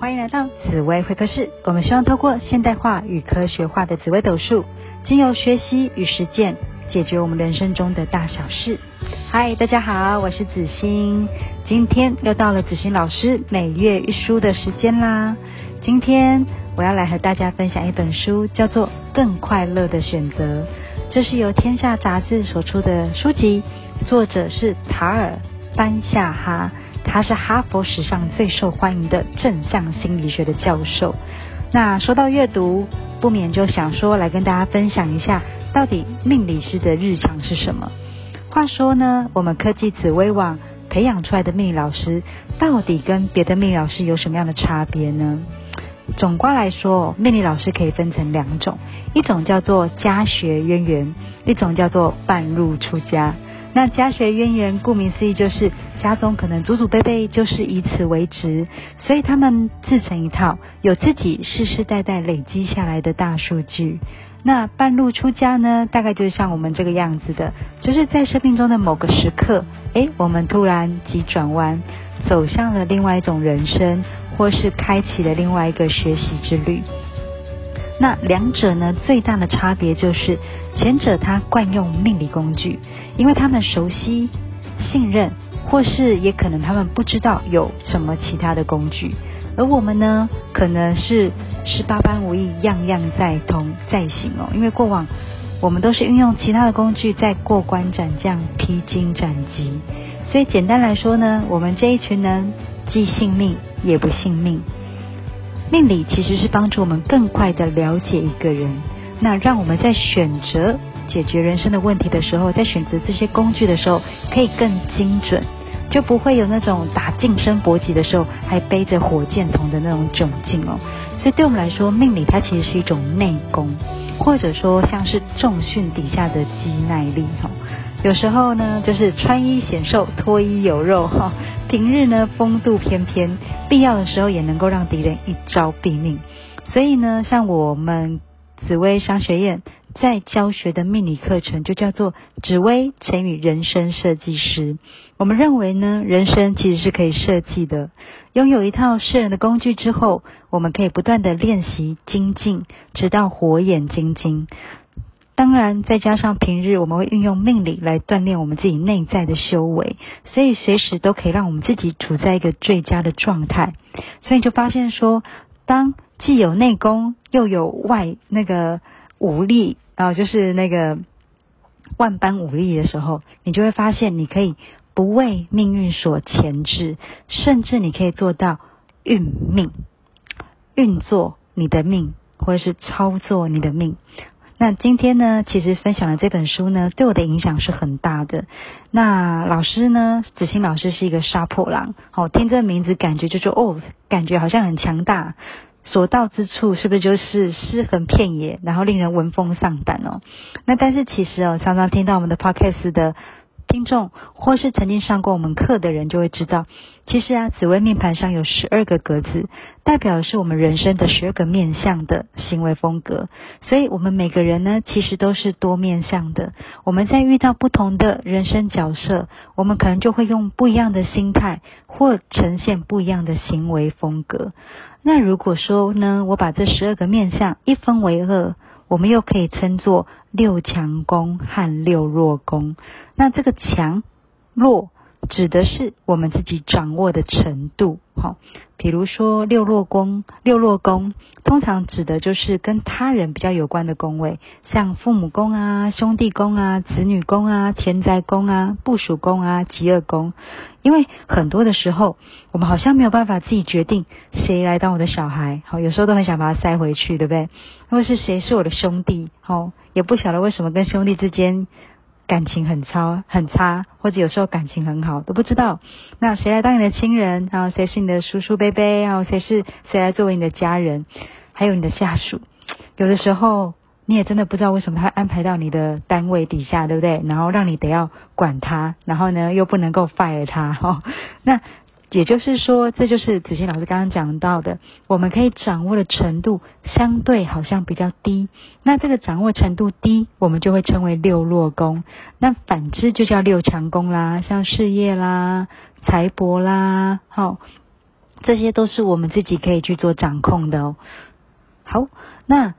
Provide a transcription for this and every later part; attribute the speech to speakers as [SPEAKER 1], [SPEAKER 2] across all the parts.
[SPEAKER 1] 欢迎来到紫薇会客室。我们希望透过现代化与科学化的紫薇斗数，经由学习与实践，解决我们人生中的大小事。嗨，大家好，我是子欣。今天又到了子欣老师每月一书的时间啦。今天我要来和大家分享一本书，叫做《更快乐的选择》。这是由天下杂志所出的书籍，作者是塔尔班夏哈。他是哈佛史上最受欢迎的正向心理学的教授。那说到阅读，不免就想说来跟大家分享一下，到底命理师的日常是什么？话说呢，我们科技紫微网培养出来的命理老师，到底跟别的命理老师有什么样的差别呢？总括来说，命理老师可以分成两种，一种叫做家学渊源，一种叫做半路出家。那家学渊源，顾名思义就是家中可能祖祖辈辈就是以此为职，所以他们自成一套，有自己世世代代累积下来的大数据。那半路出家呢，大概就是像我们这个样子的，就是在生命中的某个时刻，哎，我们突然急转弯，走向了另外一种人生，或是开启了另外一个学习之旅。那两者呢，最大的差别就是前者他惯用命理工具，因为他们熟悉、信任，或是也可能他们不知道有什么其他的工具，而我们呢，可能是十八般武艺，样样在通在行哦。因为过往我们都是运用其他的工具在过关斩将、披荆斩棘，所以简单来说呢，我们这一群人既信命也不信命。命理其实是帮助我们更快的了解一个人，那让我们在选择解决人生的问题的时候，在选择这些工具的时候，可以更精准，就不会有那种打近身搏击的时候还背着火箭筒的那种窘境哦。所以对我们来说，命理它其实是一种内功，或者说像是重训底下的肌耐力哈。有时候呢，就是穿衣显瘦，脱衣有肉哈。平日呢，风度翩翩，必要的时候也能够让敌人一招毙命。所以呢，像我们紫薇商学院在教学的命理课程，就叫做紫薇乘以人生设计师。我们认为呢，人生其实是可以设计的。拥有一套适人的工具之后，我们可以不断的练习精进，直到火眼金睛。当然，再加上平日我们会运用命理来锻炼我们自己内在的修为，所以随时都可以让我们自己处在一个最佳的状态。所以就发现说，当既有内功又有外那个武力啊，就是那个万般武力的时候，你就会发现你可以不为命运所牵制，甚至你可以做到运命、运作你的命，或者是操作你的命。那今天呢，其实分享的这本书呢，对我的影响是很大的。那老师呢，子欣老师是一个杀破狼，好听这名字，感觉就说哦，感觉好像很强大，所到之处是不是就是尸横遍野，然后令人闻风丧胆哦？那但是其实哦，常常听到我们的 podcast 的。听众或是曾经上过我们课的人就会知道，其实啊，紫微命盘上有十二个格子，代表的是我们人生的十二个面相的行为风格。所以，我们每个人呢，其实都是多面相的。我们在遇到不同的人生角色，我们可能就会用不一样的心态，或呈现不一样的行为风格。那如果说呢，我把这十二个面相一分为二。我们又可以称作六强宫和六弱宫。那这个强弱指的是我们自己掌握的程度。好，比如说六落宫，六落宫通常指的就是跟他人比较有关的宫位，像父母宫啊、兄弟宫啊、子女宫啊、田宅宫啊、部署宫啊、吉恶宫。因为很多的时候，我们好像没有办法自己决定谁来当我的小孩，好，有时候都很想把他塞回去，对不对？或是谁是我的兄弟，好，也不晓得为什么跟兄弟之间。感情很差，很差，或者有时候感情很好，都不知道。那谁来当你的亲人？然后谁是你的叔叔伯伯？然后谁是谁来作为你的家人？还有你的下属，有的时候你也真的不知道为什么他安排到你的单位底下，对不对？然后让你得要管他，然后呢又不能够 fire 他，哈，那。也就是说，这就是子欣老师刚刚讲到的，我们可以掌握的程度相对好像比较低。那这个掌握程度低，我们就会称为六弱宫。那反之就叫六强宫啦，像事业啦、财帛啦，好，这些都是我们自己可以去做掌控的哦。好，那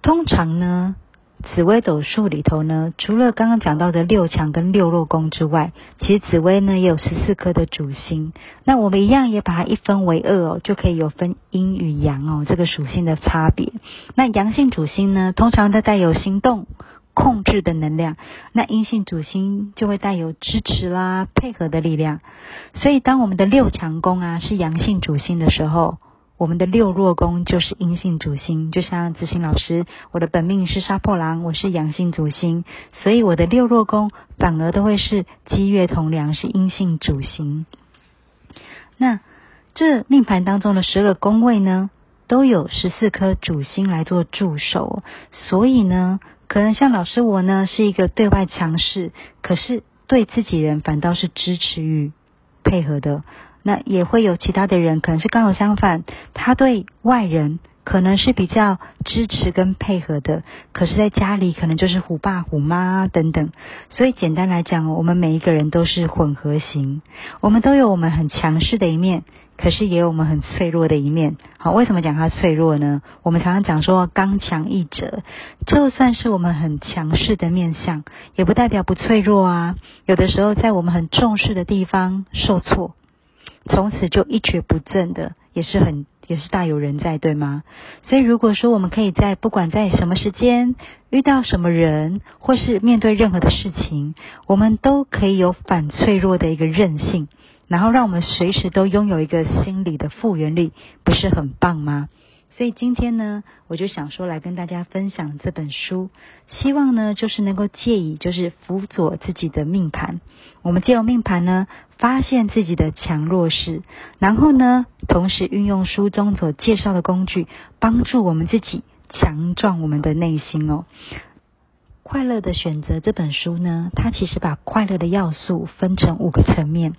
[SPEAKER 1] 通常呢？紫微斗数里头呢，除了刚刚讲到的六强跟六弱宫之外，其实紫微呢也有十四颗的主星。那我们一样也把它一分为二哦，就可以有分阴与阳哦这个属性的差别。那阳性主星呢，通常都带有行动、控制的能量；那阴性主星就会带有支持啦、配合的力量。所以，当我们的六强宫啊是阳性主星的时候，我们的六弱宫就是阴性主星，就像子欣老师，我的本命是杀破狼，我是阳性主星，所以我的六弱宫反而都会是积月同梁，是阴性主星。那这命盘当中的十二宫位呢，都有十四颗主星来做助手，所以呢，可能像老师我呢，是一个对外强势，可是对自己人反倒是支持与配合的。那也会有其他的人，可能是刚好相反，他对外人可能是比较支持跟配合的，可是在家里可能就是虎爸虎妈等等。所以简单来讲，我们每一个人都是混合型，我们都有我们很强势的一面，可是也有我们很脆弱的一面。好，为什么讲它脆弱呢？我们常常讲说刚强易折，就算是我们很强势的面相，也不代表不脆弱啊。有的时候在我们很重视的地方受挫。从此就一蹶不振的，也是很也是大有人在，对吗？所以如果说我们可以在不管在什么时间遇到什么人，或是面对任何的事情，我们都可以有反脆弱的一个韧性，然后让我们随时都拥有一个心理的复原力，不是很棒吗？所以今天呢，我就想说来跟大家分享这本书，希望呢就是能够借以就是辅佐自己的命盘，我们借由命盘呢发现自己的强弱势，然后呢同时运用书中所介绍的工具，帮助我们自己强壮我们的内心哦。快乐的选择这本书呢，它其实把快乐的要素分成五个层面：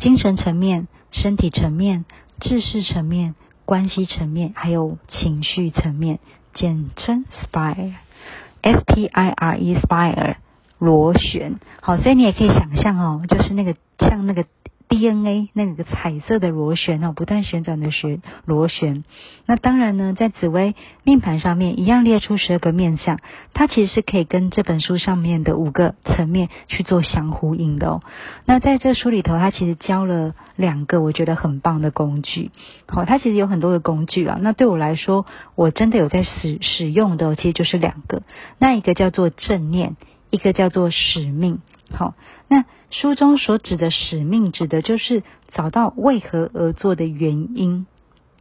[SPEAKER 1] 精神层面、身体层面、知识层面。关系层面，还有情绪层面，简称 Spire，S P I R E Spire 螺旋。好，所以你也可以想象哦，就是那个像那个。DNA 那个彩色的螺旋哦，不断旋转的旋螺旋。那当然呢，在紫薇命盘上面一样列出十二个面相，它其实是可以跟这本书上面的五个层面去做相呼应的哦。那在这书里头，它其实教了两个我觉得很棒的工具。好，它其实有很多的工具啊。那对我来说，我真的有在使使用的，其实就是两个。那一个叫做正念，一个叫做使命。好，那书中所指的使命，指的就是找到为何而做的原因。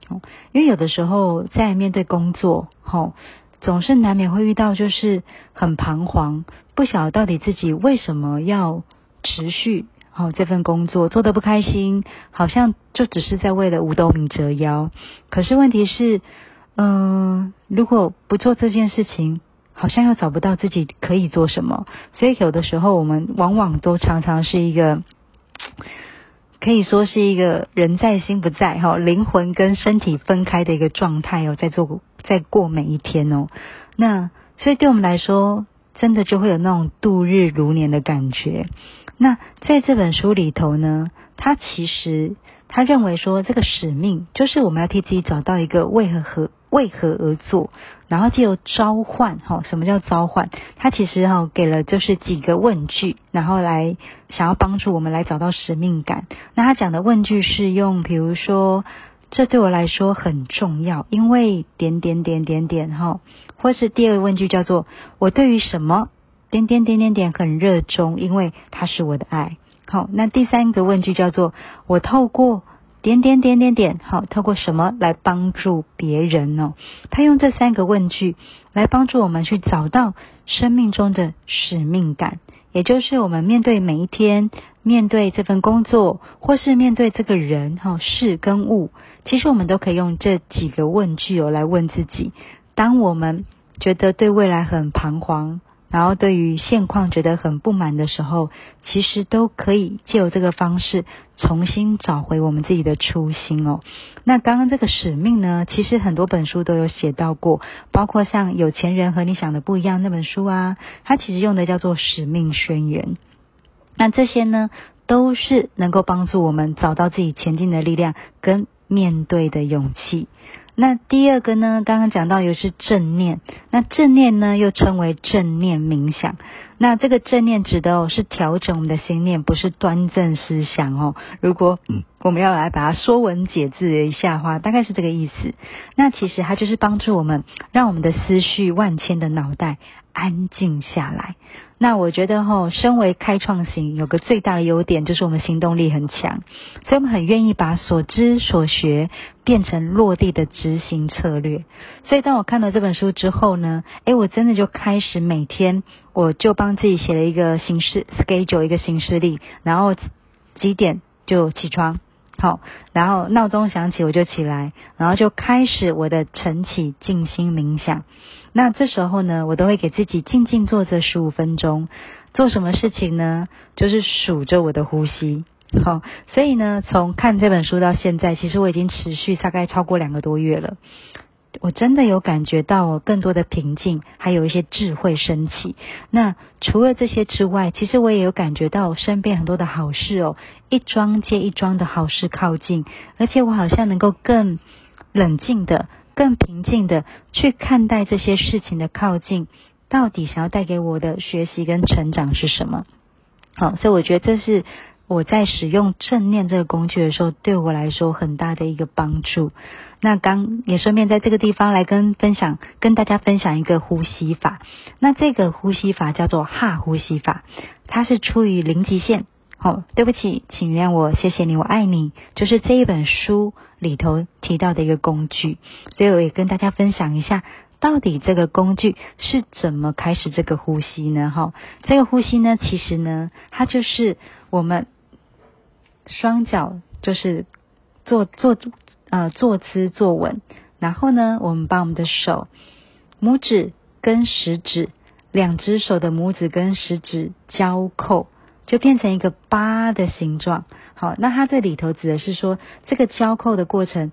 [SPEAKER 1] 哦，因为有的时候在面对工作，哦，总是难免会遇到，就是很彷徨，不晓得到底自己为什么要持续哦这份工作，做的不开心，好像就只是在为了五斗米折腰。可是问题是，嗯，如果不做这件事情。好像又找不到自己可以做什么，所以有的时候我们往往都常常是一个，可以说是一个人在心不在哈，灵魂跟身体分开的一个状态哦，在做在过每一天哦。那所以对我们来说，真的就会有那种度日如年的感觉。那在这本书里头呢，它其实他认为说，这个使命就是我们要替自己找到一个为何和。为何而做？然后借由召唤，哈，什么叫召唤？他其实哈给了就是几个问句，然后来想要帮助我们来找到使命感。那他讲的问句是用，比如说，这对我来说很重要，因为点点点点点哈，或是第二个问句叫做，我对于什么点点点点点很热衷，因为它是我的爱。好，那第三个问句叫做，我透过。点点点点点，好，透过什么来帮助别人呢？他用这三个问句来帮助我们去找到生命中的使命感，也就是我们面对每一天，面对这份工作，或是面对这个人、哈事跟物，其实我们都可以用这几个问句哦来问自己。当我们觉得对未来很彷徨。然后对于现况觉得很不满的时候，其实都可以借由这个方式重新找回我们自己的初心哦。那刚刚这个使命呢，其实很多本书都有写到过，包括像《有钱人和你想的不一样》那本书啊，它其实用的叫做使命宣言。那这些呢，都是能够帮助我们找到自己前进的力量跟。面对的勇气。那第二个呢？刚刚讲到又是正念，那正念呢又称为正念冥想。那这个正念指的哦是调整我们的心念，不是端正思想哦。如果我们要来把它说文解字一下的话，大概是这个意思。那其实它就是帮助我们，让我们的思绪万千的脑袋安静下来。那我觉得哈，身为开创型，有个最大的优点就是我们行动力很强，所以我们很愿意把所知所学变成落地的执行策略。所以当我看到这本书之后呢，诶，我真的就开始每天我就帮自己写了一个行事 schedule，一个行事历，然后几点就起床。好，然后闹钟响起我就起来，然后就开始我的晨起静心冥想。那这时候呢，我都会给自己静静坐着十五分钟，做什么事情呢？就是数着我的呼吸。好，所以呢，从看这本书到现在，其实我已经持续大概超过两个多月了。我真的有感觉到更多的平静，还有一些智慧升起。那除了这些之外，其实我也有感觉到身边很多的好事哦，一桩接一桩的好事靠近，而且我好像能够更冷静的、更平静的去看待这些事情的靠近，到底想要带给我的学习跟成长是什么？好，所以我觉得这是。我在使用正念这个工具的时候，对我来说很大的一个帮助。那刚也顺便在这个地方来跟分享，跟大家分享一个呼吸法。那这个呼吸法叫做哈呼吸法，它是出于零极限。好，对不起，请原谅我，谢谢你，我爱你，就是这一本书里头提到的一个工具。所以我也跟大家分享一下，到底这个工具是怎么开始这个呼吸呢？哈，这个呼吸呢，其实呢，它就是我们。双脚就是坐坐呃坐姿坐稳，然后呢，我们把我们的手拇指跟食指两只手的拇指跟食指交扣，就变成一个八的形状。好，那它这里头指的是说，这个交扣的过程，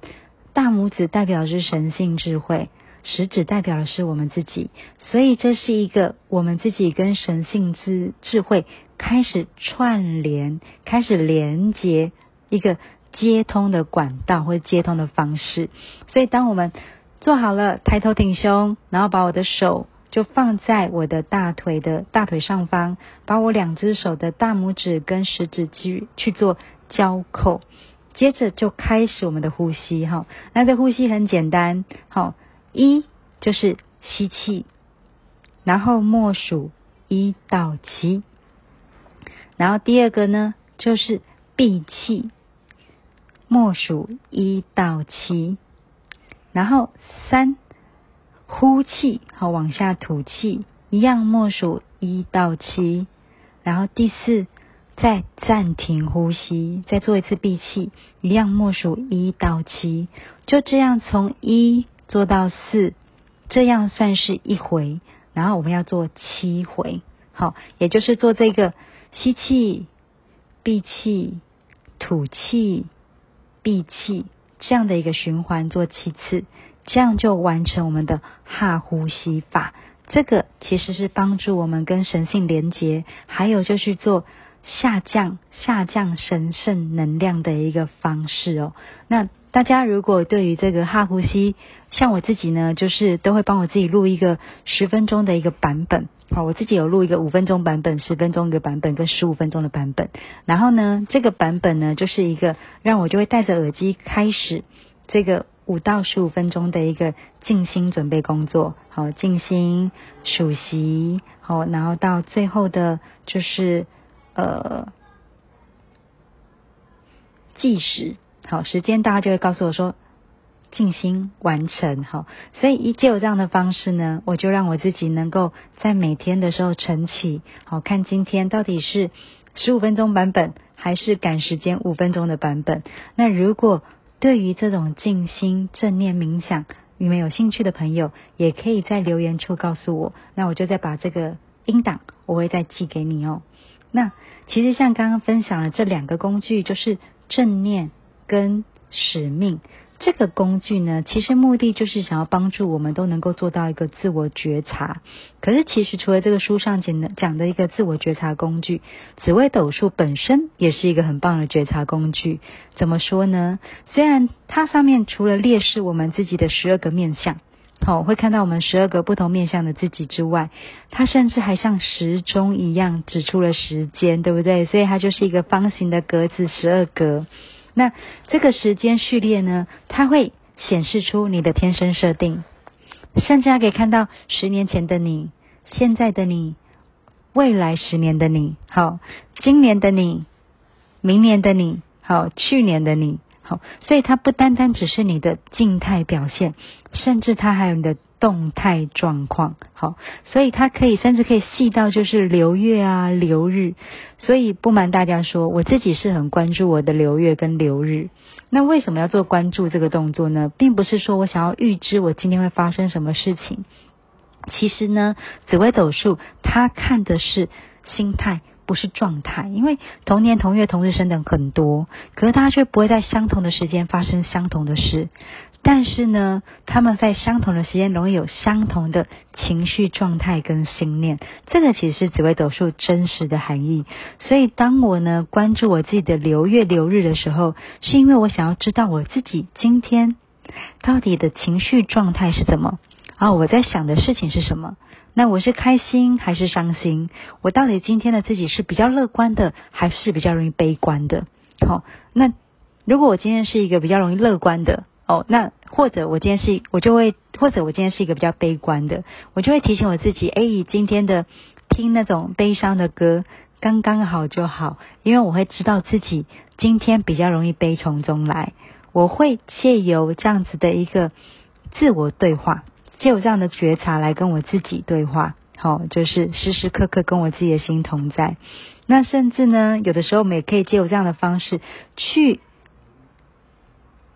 [SPEAKER 1] 大拇指代表是神性智慧，食指代表的是我们自己，所以这是一个我们自己跟神性之智慧。开始串联，开始连接一个接通的管道或者接通的方式。所以，当我们做好了，抬头挺胸，然后把我的手就放在我的大腿的大腿上方，把我两只手的大拇指跟食指去去做交扣，接着就开始我们的呼吸哈。那这呼吸很简单，好，一就是吸气，然后默数一到七。然后第二个呢，就是闭气，默数一到七，然后三呼气，好往下吐气，一样默数一到七，然后第四再暂停呼吸，再做一次闭气，一样默数一到七，就这样从一做到四，这样算是一回，然后我们要做七回，好，也就是做这个。吸气，闭气，吐气，闭气，这样的一个循环做七次，这样就完成我们的哈呼吸法。这个其实是帮助我们跟神性连接，还有就是做下降下降神圣能量的一个方式哦。那大家如果对于这个哈呼吸，像我自己呢，就是都会帮我自己录一个十分钟的一个版本。好，我自己有录一个五分钟版本、十分钟一个版本跟十五分钟的版本。然后呢，这个版本呢，就是一个让我就会戴着耳机开始这个五到十五分钟的一个静心准备工作。好，静心数息，好，然后到最后的就是呃计时。好，时间大家就会告诉我说。静心完成哈，所以一借有这样的方式呢，我就让我自己能够在每天的时候晨起，好看今天到底是十五分钟版本还是赶时间五分钟的版本。那如果对于这种静心正念冥想你们有兴趣的朋友，也可以在留言处告诉我，那我就再把这个音档我会再寄给你哦。那其实像刚刚分享的这两个工具，就是正念跟使命。这个工具呢，其实目的就是想要帮助我们都能够做到一个自我觉察。可是其实除了这个书上讲的讲的一个自我觉察工具，紫微斗数本身也是一个很棒的觉察工具。怎么说呢？虽然它上面除了列示我们自己的十二个面相。好，会看到我们十二个不同面相的自己之外，它甚至还像时钟一样指出了时间，对不对？所以它就是一个方形的格子，十二格。那这个时间序列呢，它会显示出你的天生设定，甚至还可以看到十年前的你、现在的你、未来十年的你、好，今年的你、明年的你、好，去年的你。好，所以它不单单只是你的静态表现，甚至它还有你的动态状况。好，所以它可以甚至可以细到就是流月啊、流日。所以不瞒大家说，我自己是很关注我的流月跟流日。那为什么要做关注这个动作呢？并不是说我想要预知我今天会发生什么事情。其实呢，紫微斗数它看的是心态。不是状态，因为同年同月同日生的很多，可是他却不会在相同的时间发生相同的事。但是呢，他们在相同的时间容易有相同的情绪状态跟心念。这个其实是紫微斗数真实的含义。所以当我呢关注我自己的流月流日的时候，是因为我想要知道我自己今天到底的情绪状态是怎么，啊，我在想的事情是什么。那我是开心还是伤心？我到底今天的自己是比较乐观的，还是比较容易悲观的？好，那如果我今天是一个比较容易乐观的哦，那或者我今天是，我就会，或者我今天是一个比较悲观的，我就会提醒我自己，哎，今天的听那种悲伤的歌刚刚好就好，因为我会知道自己今天比较容易悲从中来，我会借由这样子的一个自我对话。借有这样的觉察来跟我自己对话，好，就是时时刻刻跟我自己的心同在。那甚至呢，有的时候我们也可以借有这样的方式去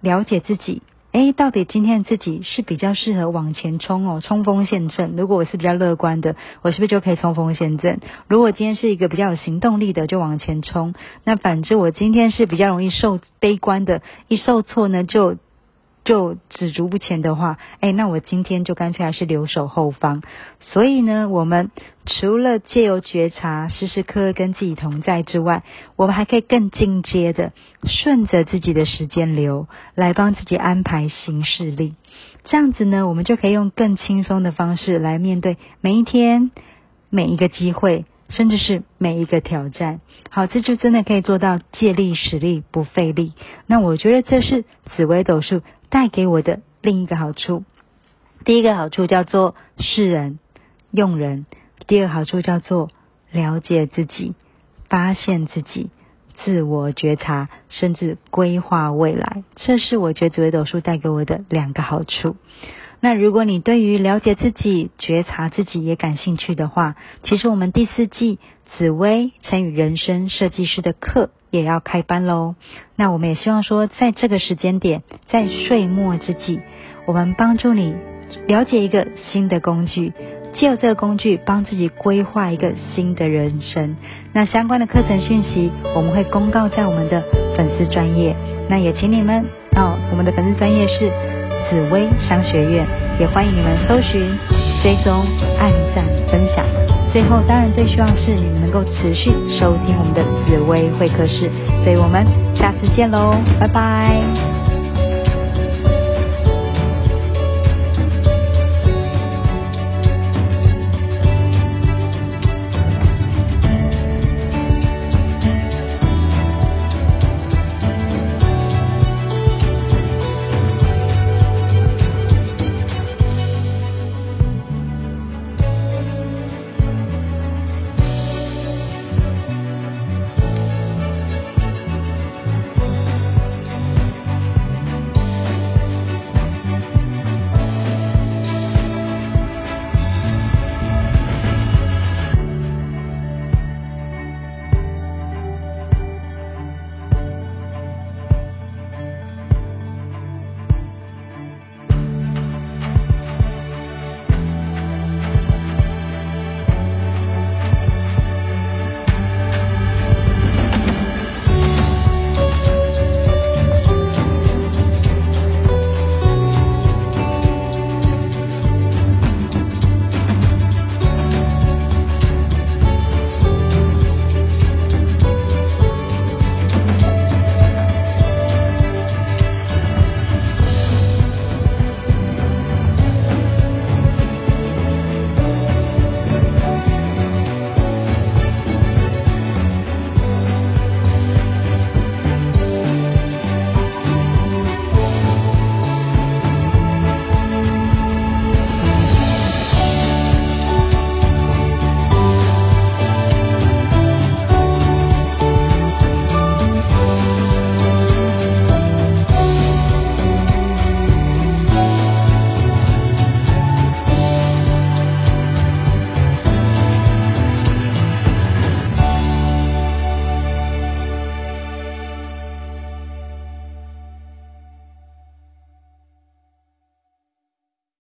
[SPEAKER 1] 了解自己。哎，到底今天自己是比较适合往前冲哦，冲锋陷阵。如果我是比较乐观的，我是不是就可以冲锋陷阵？如果今天是一个比较有行动力的，就往前冲。那反之，我今天是比较容易受悲观的，一受挫呢就。就止足不前的话，哎，那我今天就干脆还是留守后方。所以呢，我们除了借由觉察、时时刻刻跟自己同在之外，我们还可以更进阶的顺着自己的时间流来帮自己安排行事历。这样子呢，我们就可以用更轻松的方式来面对每一天、每一个机会，甚至是每一个挑战。好，这就真的可以做到借力使力不费力。那我觉得这是紫微斗数。带给我的另一个好处，第一个好处叫做识人用人，第二个好处叫做了解自己、发现自己、自我觉察，甚至规划未来。这是我觉得紫微斗数带给我的两个好处。那如果你对于了解自己、觉察自己也感兴趣的话，其实我们第四季紫薇乘以人生设计师的课也要开班喽。那我们也希望说，在这个时间点，在岁末之际，我们帮助你了解一个新的工具，借由这个工具帮自己规划一个新的人生。那相关的课程讯息，我们会公告在我们的粉丝专业。那也请你们哦，我们的粉丝专业是。紫薇商学院也欢迎你们搜寻、追踪、按赞、分享。最后，当然最希望是你们能够持续收听我们的紫薇会客室。所以我们下次见喽，拜拜。